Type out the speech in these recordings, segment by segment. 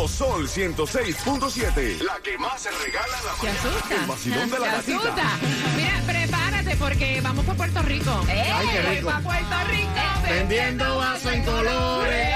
Nuevo Sol 106.7. La que más se regala la Te mañana. asusta. El vacilón de la Te gatita. asusta. Mira, prepárate porque vamos para Puerto Rico. Ay, qué rico. Para Puerto Rico. Vendiendo vaso en colores.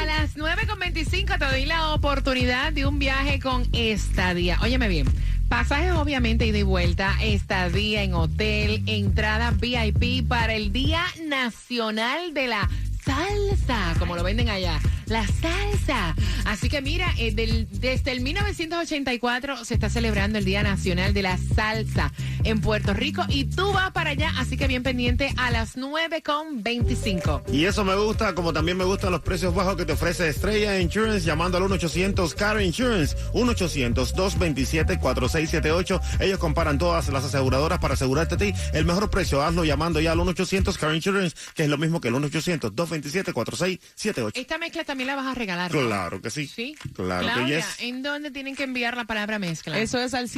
A las 9.25 te doy la oportunidad de un viaje con estadía. Óyeme bien. Pasajes obviamente ida y vuelta, estadía en hotel, entrada VIP para el Día Nacional de la Salsa, como lo venden allá. La salsa. Así que mira, eh, desde el 1984 se está celebrando el Día Nacional de la Salsa en Puerto Rico y tú vas para allá, así que bien pendiente a las 9.25. Y eso me gusta, como también me gustan los precios bajos que te ofrece Estrella Insurance llamando al 1-800-CAR Insurance. 1-800-227-4678. Ellos comparan todas las aseguradoras para asegurarte a ti el mejor precio. Hazlo llamando ya al 1-800-CAR Insurance, que es lo mismo que el 1-800-227-4678. Esta mezcla también la vas a regalar. ¿no? Claro que sí. Sí. Claro que Claudia, yes. ¿en dónde tienen que enviar la palabra mezcla? Eso es al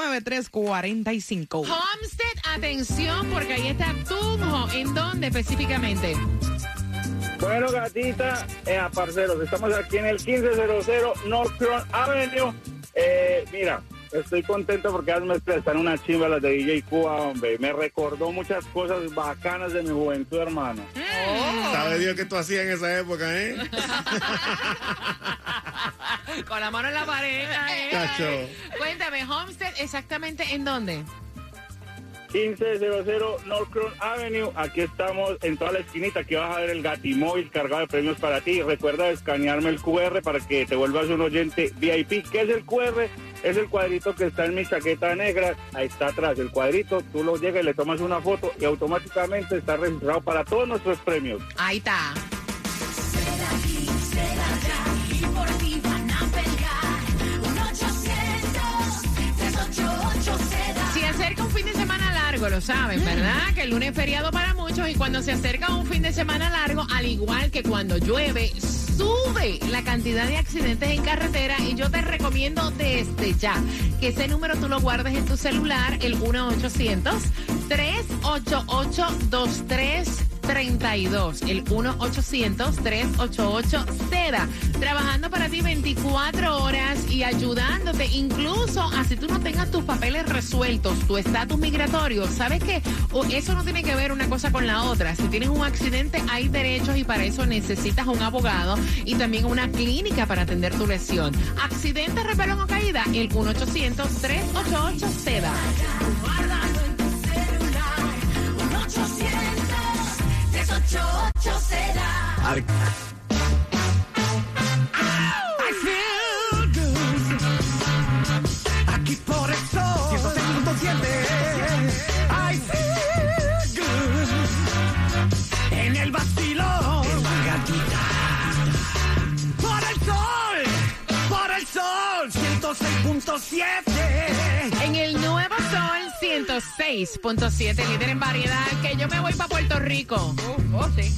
786-393-9345. Homestead, atención, porque ahí está Tunjo. ¿En dónde específicamente? Bueno, gatita, eh, parceros, estamos aquí en el 1500 North Crown Avenue. Eh, mira, estoy contento porque mezclas están una chimba las de DJ Cuba, hombre. Me recordó muchas cosas bacanas de mi juventud, hermano. Sabe Dios que tú hacías en esa época, ¿eh? Con la mano en la pared. ¿eh? Cacho. Cuéntame, Homestead, exactamente en dónde? 1500 North Crown Avenue. Aquí estamos en toda la esquinita. Aquí vas a ver el gatimóvil cargado de premios para ti. Recuerda escanearme el QR para que te vuelvas un oyente VIP. ¿Qué es el QR? Es el cuadrito que está en mi chaqueta negra. Ahí está atrás el cuadrito. Tú lo llegas y le tomas una foto y automáticamente está registrado para todos nuestros premios. Ahí está. Lo saben, ¿verdad? Que el lunes es feriado para muchos y cuando se acerca un fin de semana largo, al igual que cuando llueve, sube la cantidad de accidentes en carretera y yo te recomiendo desde ya que ese número tú lo guardes en tu celular, el 1-800-388-2332. El 1-800-388-SEDA. Trabajando para ti 24 horas y ayudándote, incluso así tú no tengas tus papeles resueltos, tu estatus migratorio. ¿Sabes qué? O eso no tiene que ver una cosa con la otra. Si tienes un accidente, hay derechos y para eso necesitas un abogado y también una clínica para atender tu lesión. Accidente, repelón o caída, el 1-800-388-SEDA. Aquí 106.7, líder en variedad, que yo me voy para Puerto Rico. Oh, sí.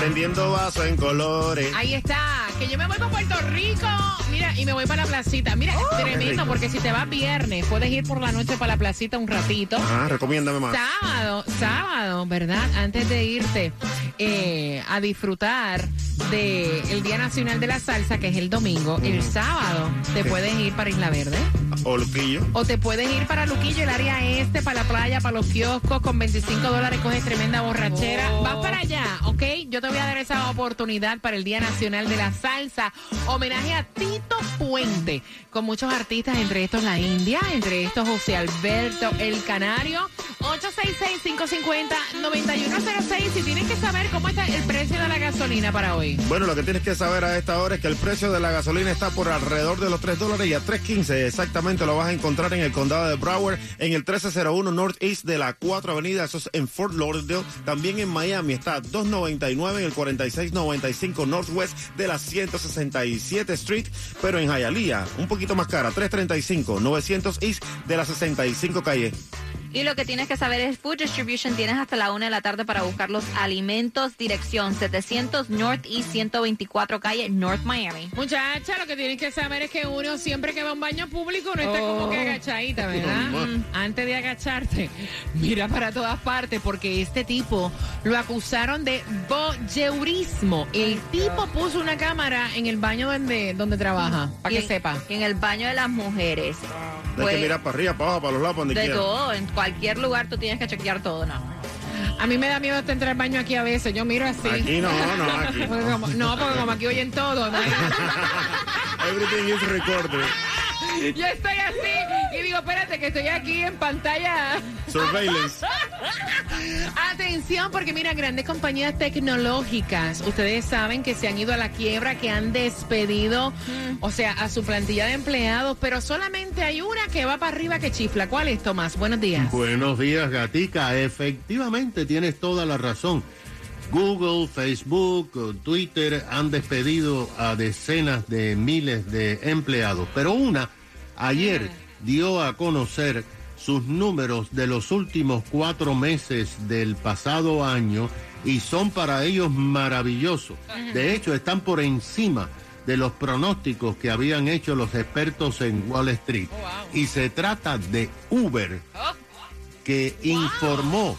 Vendiendo vasos en colores. Ahí está, que yo me voy para Puerto Rico. Mira, y me voy para la placita. Mira, tremendo, porque si te vas viernes, puedes ir por la noche para la placita un ratito. Ah, recomiéndame más. Sábado, sábado, ¿verdad? Antes de irte. Eh, a disfrutar del Día Nacional de la Salsa, que es el domingo, el sábado te puedes ir para Isla Verde. O Luquillo. O te puedes ir para Luquillo, el área este, para la playa, para los kioscos, con 25 dólares coges tremenda borrachera. Vas para allá, ¿ok? Yo te voy a dar esa oportunidad para el Día Nacional de la Salsa. Homenaje a Tito Puente, con muchos artistas, entre estos la India, entre estos José Alberto El Canario. 866-550-9106. Si tienes que saber cómo está el precio de la gasolina para hoy. Bueno, lo que tienes que saber a esta hora es que el precio de la gasolina está por alrededor de los 3 dólares y a 3.15 exactamente lo vas a encontrar en el condado de Broward, en el 1301 Northeast de la 4 Avenida, eso es en Fort Lauderdale. También en Miami está 299 en el 4695 Northwest de la 167 Street, pero en Hialeah, un poquito más cara, 335 900 East de la 65 calle. Y lo que tienes que saber es Food Distribution. Tienes hasta la una de la tarde para buscar los alimentos. Dirección 700 North y 124 calle North Miami. Muchacha, lo que tienes que saber es que uno siempre que va a un baño público no está como que agachadita, ¿verdad? Mm, Antes de agacharte, mira para todas partes porque este tipo lo acusaron de voyeurismo. El tipo puso una cámara en el baño donde, donde trabaja, para que sepa. En el baño de las mujeres. Hay Pues, que mirar para arriba, para abajo, para los lados, para donde de quiera. todo, en cualquier lugar tú tienes que chequear todo, ¿no? A mí me da miedo hasta entrar al baño aquí a veces. Yo miro así. Aquí no, no, aquí. Porque como- no, porque como aquí oyen todo. ¿no? Everything is recorded. Yo estoy así digo, espérate que estoy aquí en pantalla. Surveillance. Atención, porque mira, grandes compañías tecnológicas, ustedes saben que se han ido a la quiebra, que han despedido, o sea, a su plantilla de empleados, pero solamente hay una que va para arriba que chifla. ¿Cuál es, Tomás? Buenos días. Buenos días, Gatica. Efectivamente, tienes toda la razón. Google, Facebook, Twitter han despedido a decenas de miles de empleados, pero una ayer dio a conocer sus números de los últimos cuatro meses del pasado año y son para ellos maravillosos. De hecho, están por encima de los pronósticos que habían hecho los expertos en Wall Street. Y se trata de Uber que informó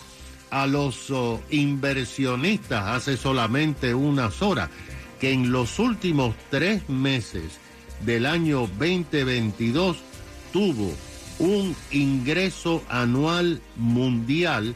a los oh, inversionistas hace solamente unas horas que en los últimos tres meses del año 2022 tuvo un ingreso anual mundial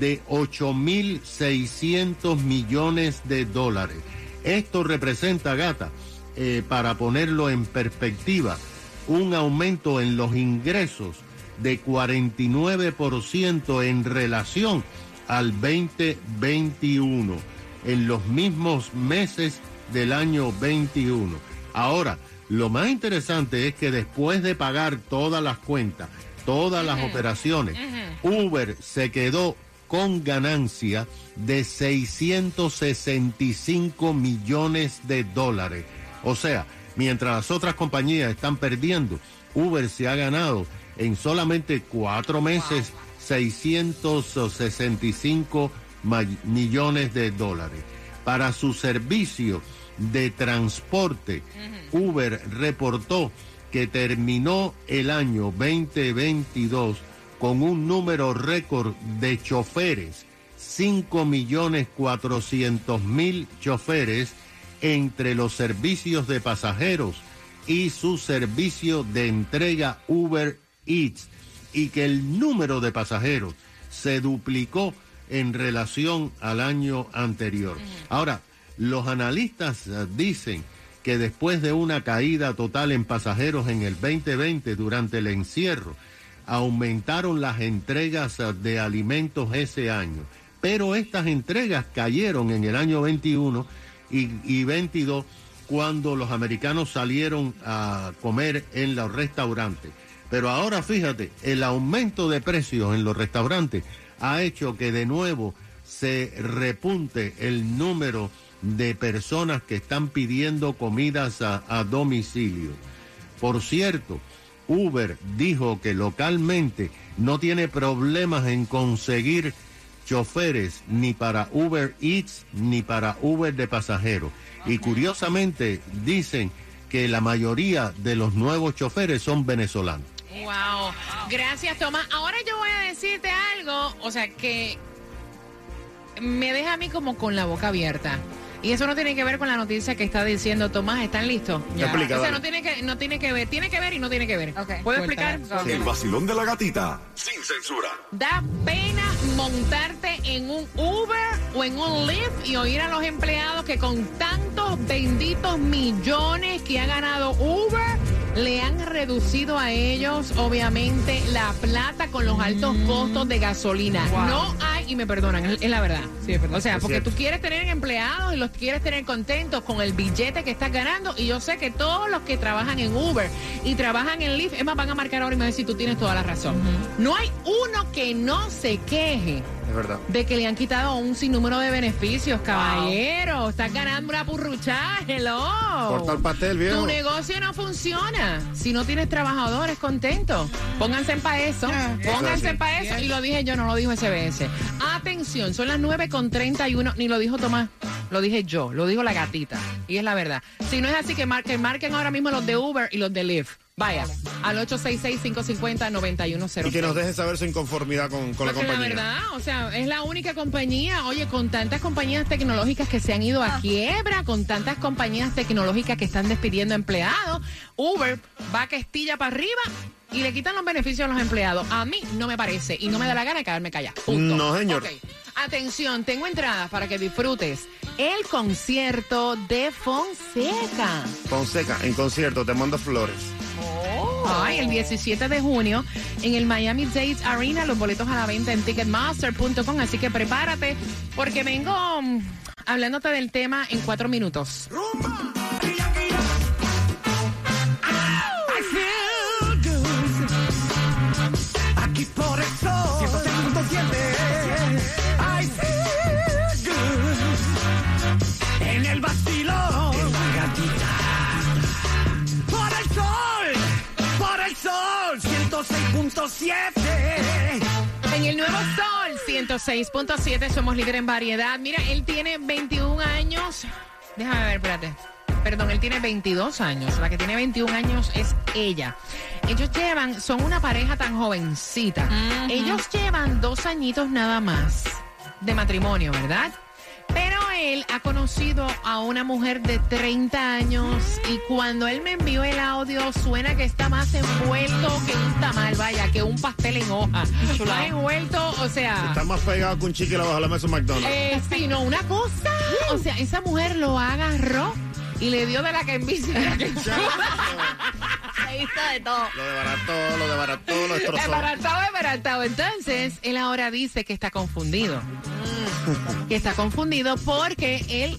de 8.600 millones de dólares. Esto representa, gata, eh, para ponerlo en perspectiva, un aumento en los ingresos de 49% en relación al 2021, en los mismos meses del año 21. Ahora, lo más interesante es que después de pagar todas las cuentas, todas las operaciones, Uber se quedó con ganancia de 665 millones de dólares. O sea, mientras las otras compañías están perdiendo, Uber se ha ganado en solamente cuatro meses 665 ma- millones de dólares. Para su servicio de transporte, Uber reportó que terminó el año 2022 con un número récord de choferes, 5 millones 400 mil choferes entre los servicios de pasajeros y su servicio de entrega Uber Eats y que el número de pasajeros se duplicó en relación al año anterior. Ahora, los analistas eh, dicen que después de una caída total en pasajeros en el 2020 durante el encierro, aumentaron las entregas eh, de alimentos ese año. Pero estas entregas cayeron en el año 21 y, y 22 cuando los americanos salieron a comer en los restaurantes. Pero ahora fíjate, el aumento de precios en los restaurantes ha hecho que de nuevo se repunte el número de personas que están pidiendo comidas a, a domicilio. Por cierto, Uber dijo que localmente no tiene problemas en conseguir choferes ni para Uber Eats ni para Uber de pasajeros. Y curiosamente dicen que la mayoría de los nuevos choferes son venezolanos. Wow. Gracias, Tomás. Ahora yo voy a decirte algo, o sea, que me deja a mí como con la boca abierta. Y eso no tiene que ver con la noticia que está diciendo Tomás. ¿Están listos? Explica, O sea, dale. no tiene, que, no tiene que ver. Tiene que ver y no tiene que ver. ¿Puedo explicar? El vacilón de la gatita. Sin censura. Da pena montarte en un Uber o en un Lyft y oír a los empleados que con tantos benditos millones que ha ganado Uber le han reducido a ellos, obviamente, la plata con los altos costos de gasolina. Wow. No hay, y me perdonan, es, la verdad. Sí, es verdad. O sea, Es porque cierto. tú quieres tener empleados y los quieres tener contentos con el billete que estás ganando. Y yo sé que todos los que trabajan en Uber y trabajan en Lyft, es más, van a marcar ahora y me van a decir, tú tienes toda la razón. No hay uno que no se queje Es verdad. de que le han quitado un sinnúmero de beneficios, caballero. Estás ganando una purruchada, hello. Corta el pastel, viejo. Tu negocio no funciona si no tienes trabajadores contentos. Pónganse para eso. Pónganse eso para eso. Y lo dije yo, no lo dijo SBS. Atención, son las 9 con 31. Ni lo dijo Tomás. Lo dije yo, lo dijo la gatita. Y es la verdad. Si no es así, que marquen, marquen ahora mismo los de Uber y los de Lyft. Vaya, al 866-550-9106. Y que nos deje saber su inconformidad con, con la compañía. la verdad, o sea, es la única compañía, oye, con tantas compañías tecnológicas que se han ido a quiebra, con tantas compañías tecnológicas que están despidiendo empleados, Uber va que estilla para arriba y le quitan los beneficios a los empleados. A mí no me parece y no me da la gana de quedarme callada. Punto. No, señor. Ok. Atención, tengo entradas para que disfrutes el concierto de Fonseca. Fonseca, en concierto, te mando flores. Ay, el 17 de junio en el Miami Dade Arena, los boletos a la venta en ticketmaster.com, así que prepárate porque vengo mm, hablándote del tema en cuatro minutos. 106.7. En el Nuevo Sol 106.7 somos líder en variedad. Mira, él tiene 21 años. Déjame ver, espérate. Perdón, él tiene 22 años. La que tiene 21 años es ella. Ellos llevan, son una pareja tan jovencita. Ellos llevan dos añitos nada más de matrimonio, ¿verdad? Él ha conocido a una mujer de 30 años y cuando él me envió el audio suena que está más envuelto que un tamal, vaya, que un pastel en hoja. Más envuelto, o sea... Está más pegado que un chicle bajo la mesa de McDonald's. Eh, sí, no, una cosa. O sea, esa mujer lo agarró y le dio de la que envicia. De todo. Lo desbarató, lo desbarató, lo destrozó. Desbaratado. Entonces, él ahora dice que está confundido. Que está confundido porque él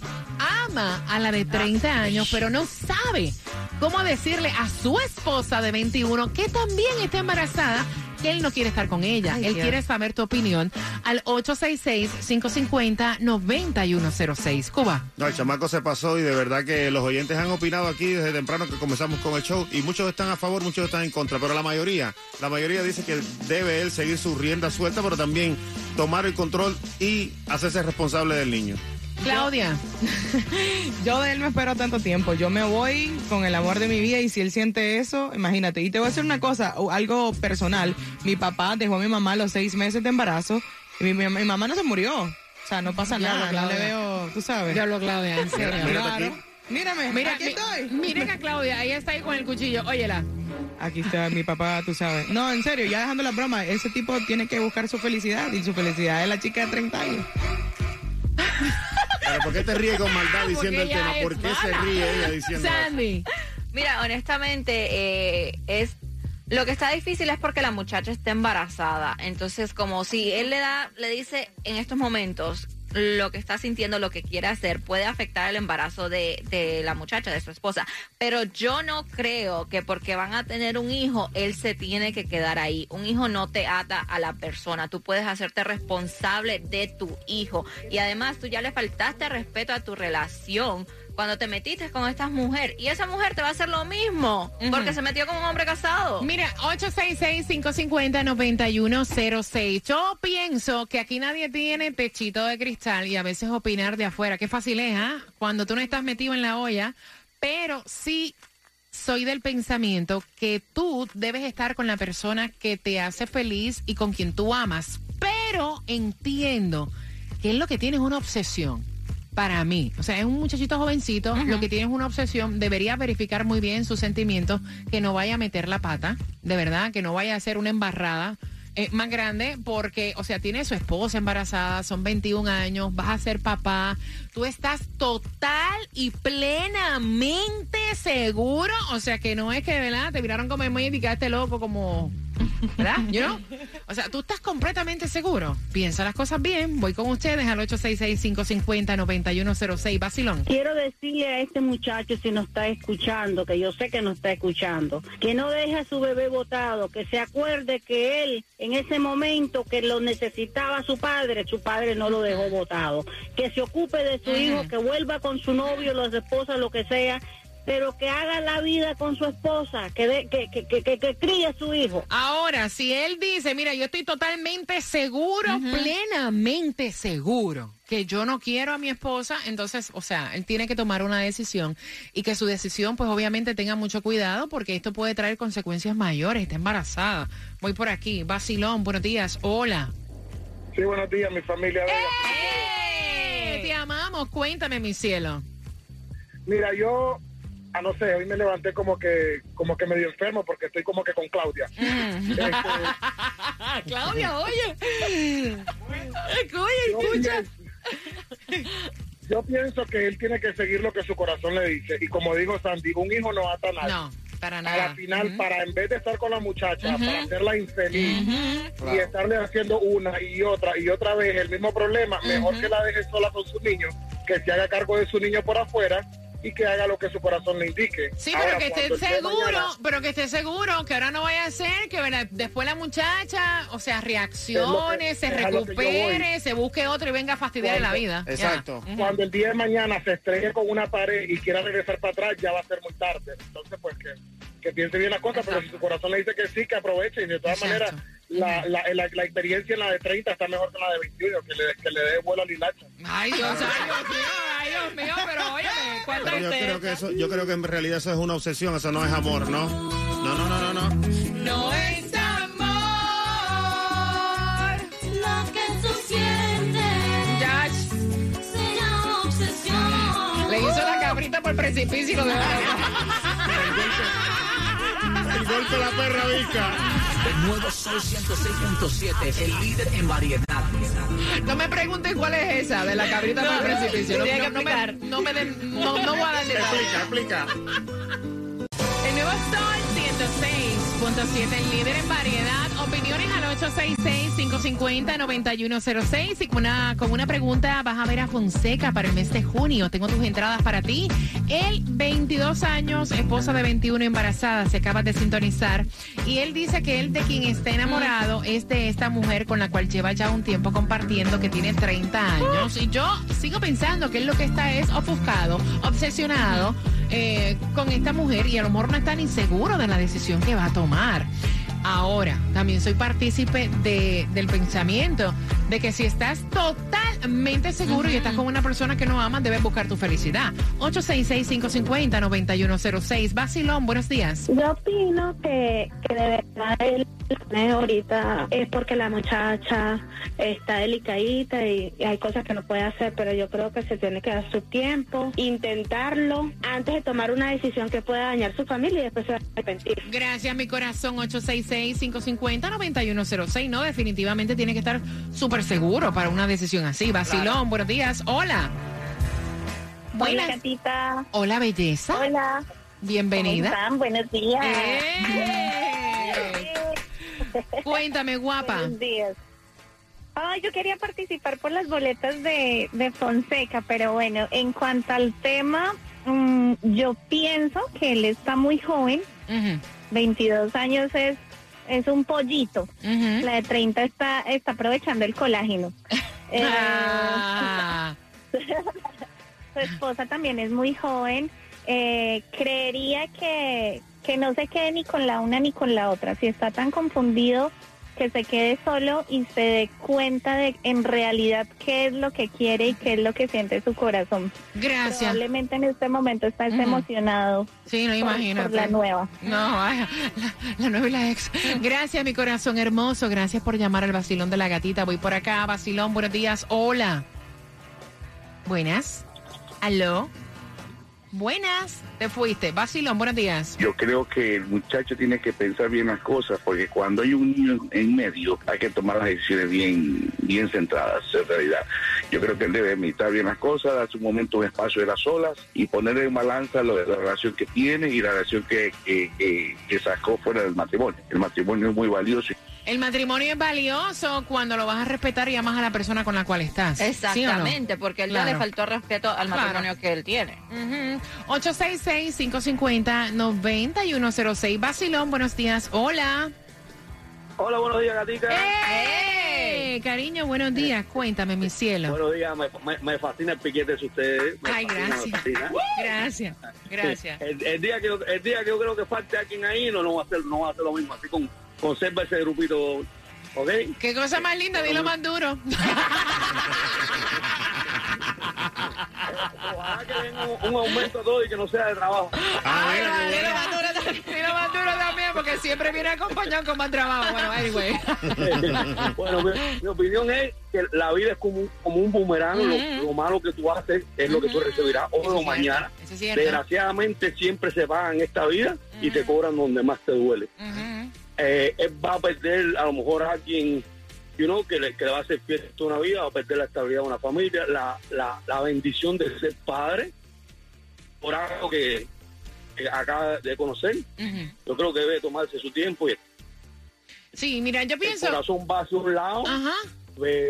ama a la de 30 años, pero no sabe cómo decirle a su esposa de 21 que también está embarazada que él no quiere estar con ella. Ay, él Dios. quiere saber tu opinión al 866-550-9106. Cuba. No, el chamaco se pasó y de verdad que los oyentes han opinado aquí desde temprano que comenzamos con el show y muchos están a favor, muchos están en contra, pero la mayoría, la mayoría dice que debe él seguir su rienda suelta, pero también tomar el control y hacerse responsable del niño. Claudia. Yo de él no espero tanto tiempo. Yo me voy con el amor de mi vida y si él siente eso, imagínate. Y te voy a decir una cosa, algo personal. Mi papá dejó a mi mamá a los seis meses de embarazo mi, mi- mi mamá no se murió. O sea, no pasa Diablo, nada. No le Claudia. veo, tú sabes. Diablo, Claudia, en serio. Claro. Mírame, Mira, aquí mi- estoy. miren a Claudia, ella está ahí con el cuchillo. Óyela. Aquí está mi papá, tú sabes. No, en serio, ya dejando la broma, ese tipo tiene que buscar su felicidad y su felicidad es la chica de 30 años. Pero ¿por qué te ríes con maldad diciendo Porque el tema? ¿Por qué se ríe ella diciendo eso? Sandy. Mira, honestamente, eh, es lo que está difícil es porque la muchacha está embarazada. Entonces, como si él le da, le dice en estos momentos lo que está sintiendo, lo que quiere hacer, puede afectar el embarazo de, de la muchacha, de su esposa. Pero yo no creo que porque van a tener un hijo, él se tiene que quedar ahí. Un hijo no te ata a la persona. Tú puedes hacerte responsable de tu hijo. Y además, tú ya le faltaste respeto a tu relación cuando te metiste con esta mujer. Y esa mujer te va a hacer lo mismo porque se metió con un hombre casado. Mira, 866-550-9106. Yo pienso que aquí nadie tiene techito de cristal y a veces opinar de afuera. Qué fácil es, ¿ah? Cuando tú no estás metido en la olla. Pero sí soy del pensamiento que tú debes estar con la persona que te hace feliz y con quien tú amas. Pero entiendo que él lo que tiene es una obsesión. Para mí, o sea, es un muchachito jovencito, lo que tiene es una obsesión, debería verificar muy bien sus sentimientos, que no vaya a meter la pata, de verdad, que no vaya a hacer una embarrada eh, más grande, porque, o sea, tiene su esposa embarazada, son 21 años, vas a ser papá, tú estás total y plenamente seguro, o sea, que no es que, ¿verdad? Te miraron como muy y quedaste loco como... ¿Verdad? You know? O sea, tú estás completamente seguro. Piensa las cosas bien. Voy con ustedes al 866-550-9106. Basilón. Quiero decirle a este muchacho si nos está escuchando, que yo sé que nos está escuchando, que no deje a su bebé botado, que se acuerde que él en ese momento que lo necesitaba su padre, su padre no lo dejó botado, que se ocupe de su hijo, que vuelva con su novio, las esposas, lo que sea, pero que haga la vida con su esposa, que, de- que, que, que, que- que críe a su hijo. Ahora, si él dice, mira, yo estoy totalmente seguro, plenamente seguro que yo no quiero a mi esposa, entonces, o sea, él tiene que tomar una decisión y que su decisión, pues obviamente tenga mucho cuidado porque esto puede traer consecuencias mayores. Está embarazada. Voy por aquí. Basilón, buenos días. Hola. Sí, buenos días, mi familia. ¡Eh! Te amamos. Cuéntame, mi cielo. Mira, yo, a no sé, hoy me levanté como que, como que medio enfermo porque estoy como que con Claudia. Este, Claudia, oye. Oye, escucha. Yo pienso que él tiene que seguir lo que su corazón le dice. Y como dijo Sandy, un hijo no ata a nadie. No, para A nada. la final, para en vez de estar con la muchacha, para hacerla infeliz y estarle haciendo una y otra y otra vez el mismo problema, mejor que la deje sola con su niño, que se haga cargo de su niño por afuera y que haga lo que su corazón le indique. Sí, Ahora, pero que esté cuando seguro, mañana- pero que esté seguro que ahora no vaya a ser que ¿verdad? después la muchacha, o sea, reaccione, se que recupere, se busque otro y venga a fastidiar la vida. Ya. Ujú. Cuando el día de mañana se estrelle con una pared y quiera regresar para atrás, ya va a ser muy tarde. Entonces, pues que, que piense bien las cosas, pero si su corazón le dice que sí, que aproveche. Y de todas Exacto. maneras, la, la, la, la experiencia en la de 30 está mejor que en la de 21, que le, que le dé vuelo al hilacho. Ay, Dios, ay, Dios mío, ay, Dios mío, pero óyeme, ¿cuánta Pero yo creo que eso, yo creo que en realidad eso es una obsesión, eso no es amor, ¿no? No, no, no, no, no. No es amor. Lo que tú sientes Ya, se llama obsesión. le hizo la cabrita por precipicio y lo dejó. El de la perra visca. Nuevo Sol 106.7, el líder en variedad. No me pregunten cuál es esa de la cabrita precipicio. No, tenía que no, no me, explicar. no me den- no, no voy a dar detalles. Explica, explica. El nuevo Sol 106.7, el líder en variedad. Opiniones al 866-550-9106. Y con una, con una pregunta, vas a ver a Fonseca para el mes de junio. Tengo tus entradas para ti. Él, 22 años, esposa de 21, embarazada, se acaba de sintonizar. Y él dice que él de quien está enamorado es de esta mujer con la cual lleva ya un tiempo compartiendo, que tiene 30 años. Y yo sigo pensando que él lo que está es ofuscado, obsesionado eh, con esta mujer y a lo mejor no está ni seguro de la decisión que va a tomar. Ahora, también soy partícipe de, del pensamiento de que si estás totalmente seguro y estás con una persona que no amas, debes buscar tu felicidad. 866-550-9106. Basilón, buenos días. Yo opino que, que de verdad él ahorita es porque la muchacha está delicadita y, y hay cosas que no puede hacer, pero yo creo que se tiene que dar su tiempo, intentarlo antes de tomar una decisión que pueda dañar su familia y después se va a arrepentir. Gracias, mi corazón. 866-550-9106. No, definitivamente tiene que estar súper seguro para una decisión así. Basilón, buenos días. Hola. Hola, gatita. Hola, belleza. Hola. Bienvenida. ¿Cómo están? Buenos días. ¡Eh! Cuéntame, guapa. Buenos días. Ay, yo quería participar por las boletas de, de Fonseca, pero bueno, en cuanto al tema, mm, yo pienso que él está muy joven. 22 años es, es un pollito. La de 30 está, está aprovechando el colágeno. Eh, Ah. su esposa también es muy joven. Eh, creería que, que no se quede ni con la una ni con la otra. Si está tan confundido que se quede solo y se dé cuenta de en realidad qué es lo que quiere y qué es lo que siente su corazón. Gracias. Probablemente en este momento está Ujú. emocionado. Sí, no imagínate. Por la nueva. No, la nueva y la ex. Gracias, mi corazón hermoso. Gracias por llamar al vacilón de la gatita. Voy por acá, vacilón. Buenos días. Hola. Buenas. Aló. Buenas. Te fuiste. Vacilón, buenos días. Yo creo que el muchacho tiene que pensar bien las cosas, porque cuando hay un niño en medio hay que tomar las decisiones bien, bien centradas, en realidad. Yo creo que él debe meditar bien las cosas, darse un momento, un espacio de las solas y poner en balanza lo de la relación que tiene y la relación que, que, que- que sacó fuera del matrimonio. El matrimonio es muy valioso. El matrimonio es valioso cuando lo vas a respetar y amas a la persona con la cual estás. ¿Sí o no? Exactamente, porque él ya le faltó respeto al Claro. matrimonio que él tiene. Ujú. 866-550-9106. Vacilón, buenos días. Hola. Hola, buenos días, Gatica. ¡Eh! Cariño, buenos días. Cuéntame, mi cielo. Buenos días, me, me- me fascina el piquete de ustedes. Me Ay, fascina, gracias. Gracias. Gracias. El, el día que, yo- el día que yo creo que falte alguien ahí, no, no va a hacer, no va a hacer lo mismo. Así con, conserva ese grupito, ¿ok? Qué cosa más linda, dilo más duro. Ojalá que den un, un aumento todo y que no sea de trabajo. Ay, vale, dilo más duro también. Dilo más duro también, porque siempre viene acompañado con más trabajo. Bueno, anyway. bueno, mi, mi opinión es que la vida es como, un- como un boomerang. Lo- malo que tú haces es lo que tú recibirás hoy o mañana. Desgraciadamente siempre se pagan en esta vida y te cobran donde más te duele. Eh, él va a perder a lo mejor a alguien you know, que, le, que le va a hacer fiesta toda una vida, va a perder la estabilidad de una familia, la, la, la bendición de ser padre por algo que, que acaba de conocer. Yo creo que debe tomarse su tiempo y Sí, mira, yo el pienso. corazón va hacia un lado, Ajá.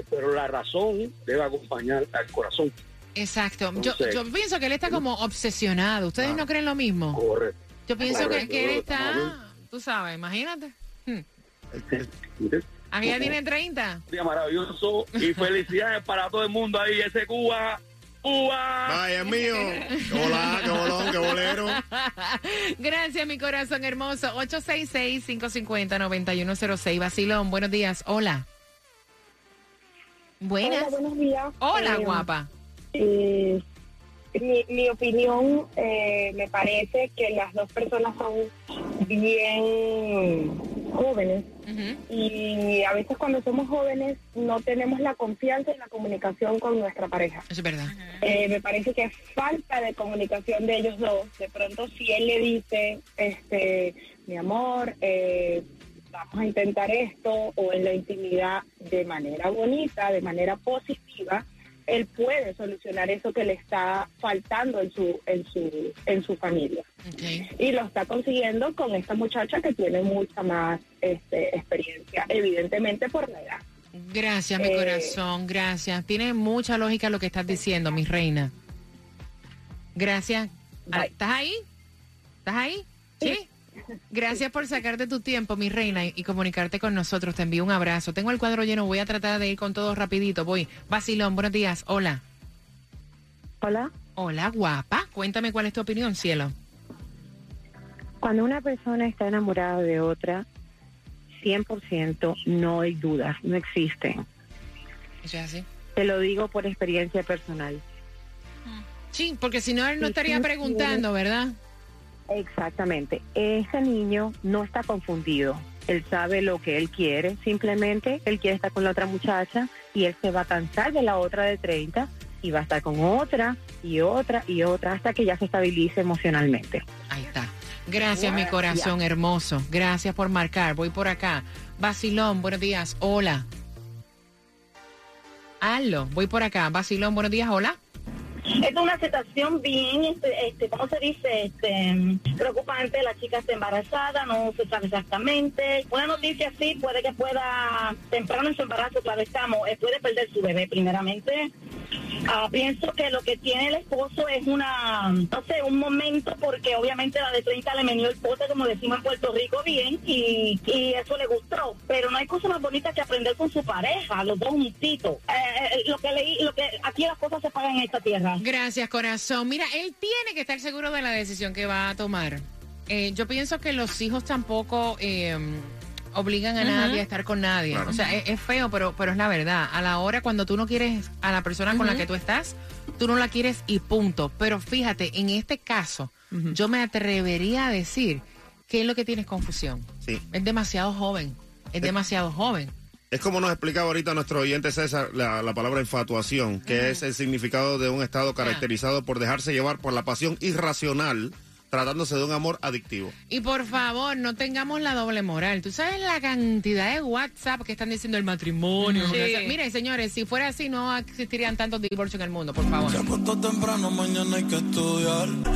pero la razón debe acompañar al corazón. Exacto. Yo, Entonces- yo pienso que él está como obsesionado. ¿Ustedes no creen lo mismo? Correcto. Yo pienso que, que él está, tú sabes, imagínate. Hmm. A mí ya tiene 30. día maravilloso y felicidades para todo el mundo ahí, ese Cuba. Cuba. Vaya mío. Hola, qué bolón, qué bolero. Gracias, mi corazón hermoso. 866-550-9106. Basilón, buenos días. Hola. Buenas. Hola, buenos días. Hola, Eh, guapa. eh, mi, mi opinión, eh, me parece que las dos personas son bien jóvenes y a veces cuando somos jóvenes no tenemos la confianza y la comunicación con nuestra pareja. Es verdad. Eh, me parece que es falta de comunicación de ellos dos. De pronto, si él le dice, este, mi amor, eh, vamos a intentar esto, o en la intimidad de manera bonita, de manera positiva, él puede solucionar eso que le está faltando en su, en su, en su familia. Y lo está consiguiendo con esta muchacha que tiene mucha más este, experiencia, evidentemente por la edad. Gracias, mi Eh, corazón. Gracias. Tiene mucha lógica lo que estás diciendo, mi reina. Gracias. Ah, ¿Estás ahí? ¿Estás ahí? Sí. Gracias por sacarte tu tiempo, mi reina, y, comunicarte con nosotros. Te envío un abrazo. Tengo el cuadro lleno. Voy a tratar de ir con todo rapidito. Voy. Basilón, buenos días. Hola. Hola. Hola, guapa. Cuéntame cuál es tu opinión, cielo. Cuando una persona está enamorada de otra, 100% no hay dudas, no existen. Eso es así. Te lo digo por experiencia personal. Sí, porque si no, él no estaría preguntando, ¿verdad? Exactamente. Ese niño no está confundido. Él sabe lo que él quiere. Simplemente él quiere estar con la otra muchacha y él se va a cansar de la otra de 30 y va a estar con otra y otra y otra hasta que ya se estabilice emocionalmente. Ahí está. Gracias, mi corazón hermoso. Gracias por marcar. Voy por acá. Basilón, buenos días. Hola. Aló, voy por acá. Basilón, buenos días. Hola. Es una situación bien, este, este, ¿cómo se dice? Este, preocupante. La chica está embarazada, no se sabe exactamente. Una noticia así puede que pueda, temprano en su embarazo, claro estamos, eh, puede perder su bebé primeramente. Ah, pienso que lo que tiene el esposo es una, no sé, un momento porque obviamente la de 30 le menió el pote, como decimos en Puerto Rico, bien, y, y eso le gustó. Pero no hay cosa más bonita que aprender con su pareja, los dos juntitos. Eh, eh, lo que leí, lo que aquí las cosas se pagan en esta tierra. Gracias, corazón. Mira, él tiene que estar seguro de la decisión que va a tomar. Eh, yo pienso que los hijos tampoco, eh, obligan a nadie a estar con nadie. Claro. O sea, es, es feo, pero, pero es la verdad. A la hora cuando tú no quieres a la persona con la que tú estás, tú no la quieres y punto. Pero fíjate, en este caso, yo me atrevería a decir que es lo que tienes confusión. Sí. Es demasiado joven. Es demasiado joven. Es como nos explicaba ahorita nuestro oyente César la, la palabra infatuación, que es el significado de un estado caracterizado por dejarse llevar por la pasión irracional, tratándose de un amor adictivo. Y por favor, no tengamos la doble moral. Tú sabes la cantidad de WhatsApp que están diciendo el matrimonio. Sí. O sea, Miren, señores, si fuera así, no existirían tantos divorcios en el mundo, por favor. temprano, mañana hay que estudiar. El de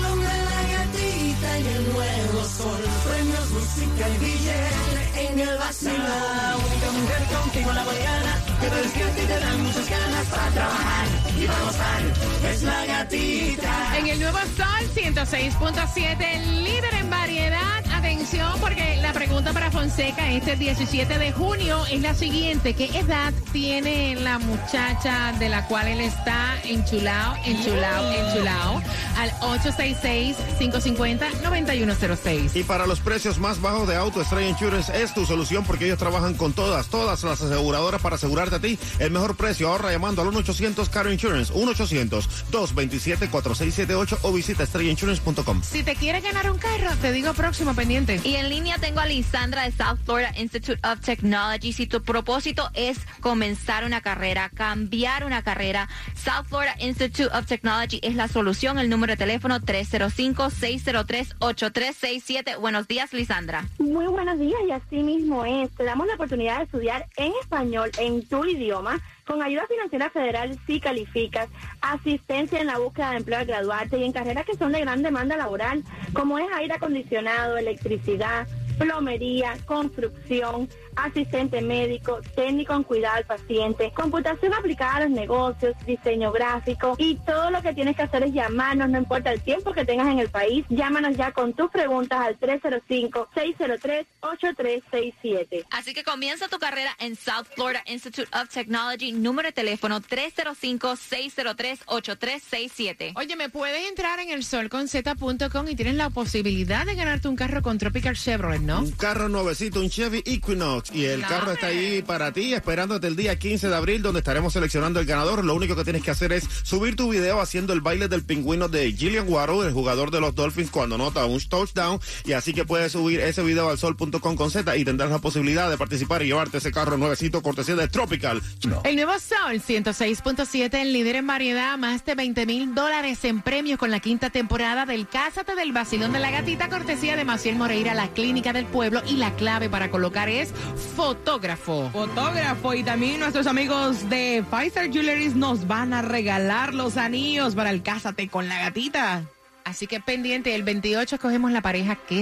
la gatita y el nuevo sol. Premios, música y billete en el vacilón. La única mujer contigo la mañana que te despierta y te dan muchas ganas para trabajar y para gozar. Es la gatita. En el nuevo Sol 106.7, líder en variedad. Atención, porque la pregunta para Fonseca este 17 de junio es la siguiente. ¿Qué edad tiene la muchacha de la cual él está enchulado, enchulado, enchulado? Al 866-550-9106. Y para los precios más bajos de Auto Estrella Insurance es tu solución porque ellos trabajan con todas, todas las aseguradoras para asegurarte a ti el mejor precio. Ahorra llamando al 1-800 Car Insurance, 1-800-227-4678 o visita estrellainsurance.com. Si te quieres ganar un carro, te digo próximo pendiente. Y en línea tengo a Lisandra de South Florida Institute of Technology. Si tu propósito es comenzar una carrera, cambiar una carrera, South Florida Institute of Technology es la solución. El número de teléfono 305-603-8367. Buenos días, Lisandra. Muy buenos días y así mismo es. Te damos la oportunidad de estudiar en español en tu idioma. Con ayuda financiera federal si calificas, asistencia en la búsqueda de empleo al graduarte y en carreras que son de gran demanda laboral, como es aire acondicionado, electricidad, plomería, construcción, asistente médico, técnico en cuidado al paciente, computación aplicada a los negocios, diseño gráfico y todo lo que tienes que hacer es llamarnos, no importa el tiempo que tengas en el país, llámanos ya con tus preguntas al 305-603-8367. Así que comienza tu carrera en South Florida Institute of Technology. Número de teléfono 305-603-8367. Oye, me puedes entrar en el solconz.com y tienes la posibilidad de ganarte un carro con Tropical Chevrolet, ¿no? Un carro nuevecito, un Chevy Equinox. Y el carro está ahí para ti, esperándote el día 15 de abril, donde estaremos seleccionando el ganador. Lo único que tienes que hacer es subir tu video haciendo el baile del pingüino de Gillian Waddle, el jugador de los Dolphins, cuando nota un touchdown. Y así que puedes subir ese video al sol.com con Z y tendrás la posibilidad de participar y llevarte ese carro nuevecito, cortesía de Tropical. El nuevo Sol 106.7, el líder en variedad, más de 20 mil dólares en premios con la quinta temporada del Cásate del Vacilón de la Gatita, cortesía de Maciel Moreira, la clínica del pueblo. Y la clave para colocar es fotógrafo. Fotógrafo y también nuestros amigos de Pfizer Jewelries nos van a regalar los anillos para el Cásate con la gatita. Así que pendiente, el 28 escogemos la pareja que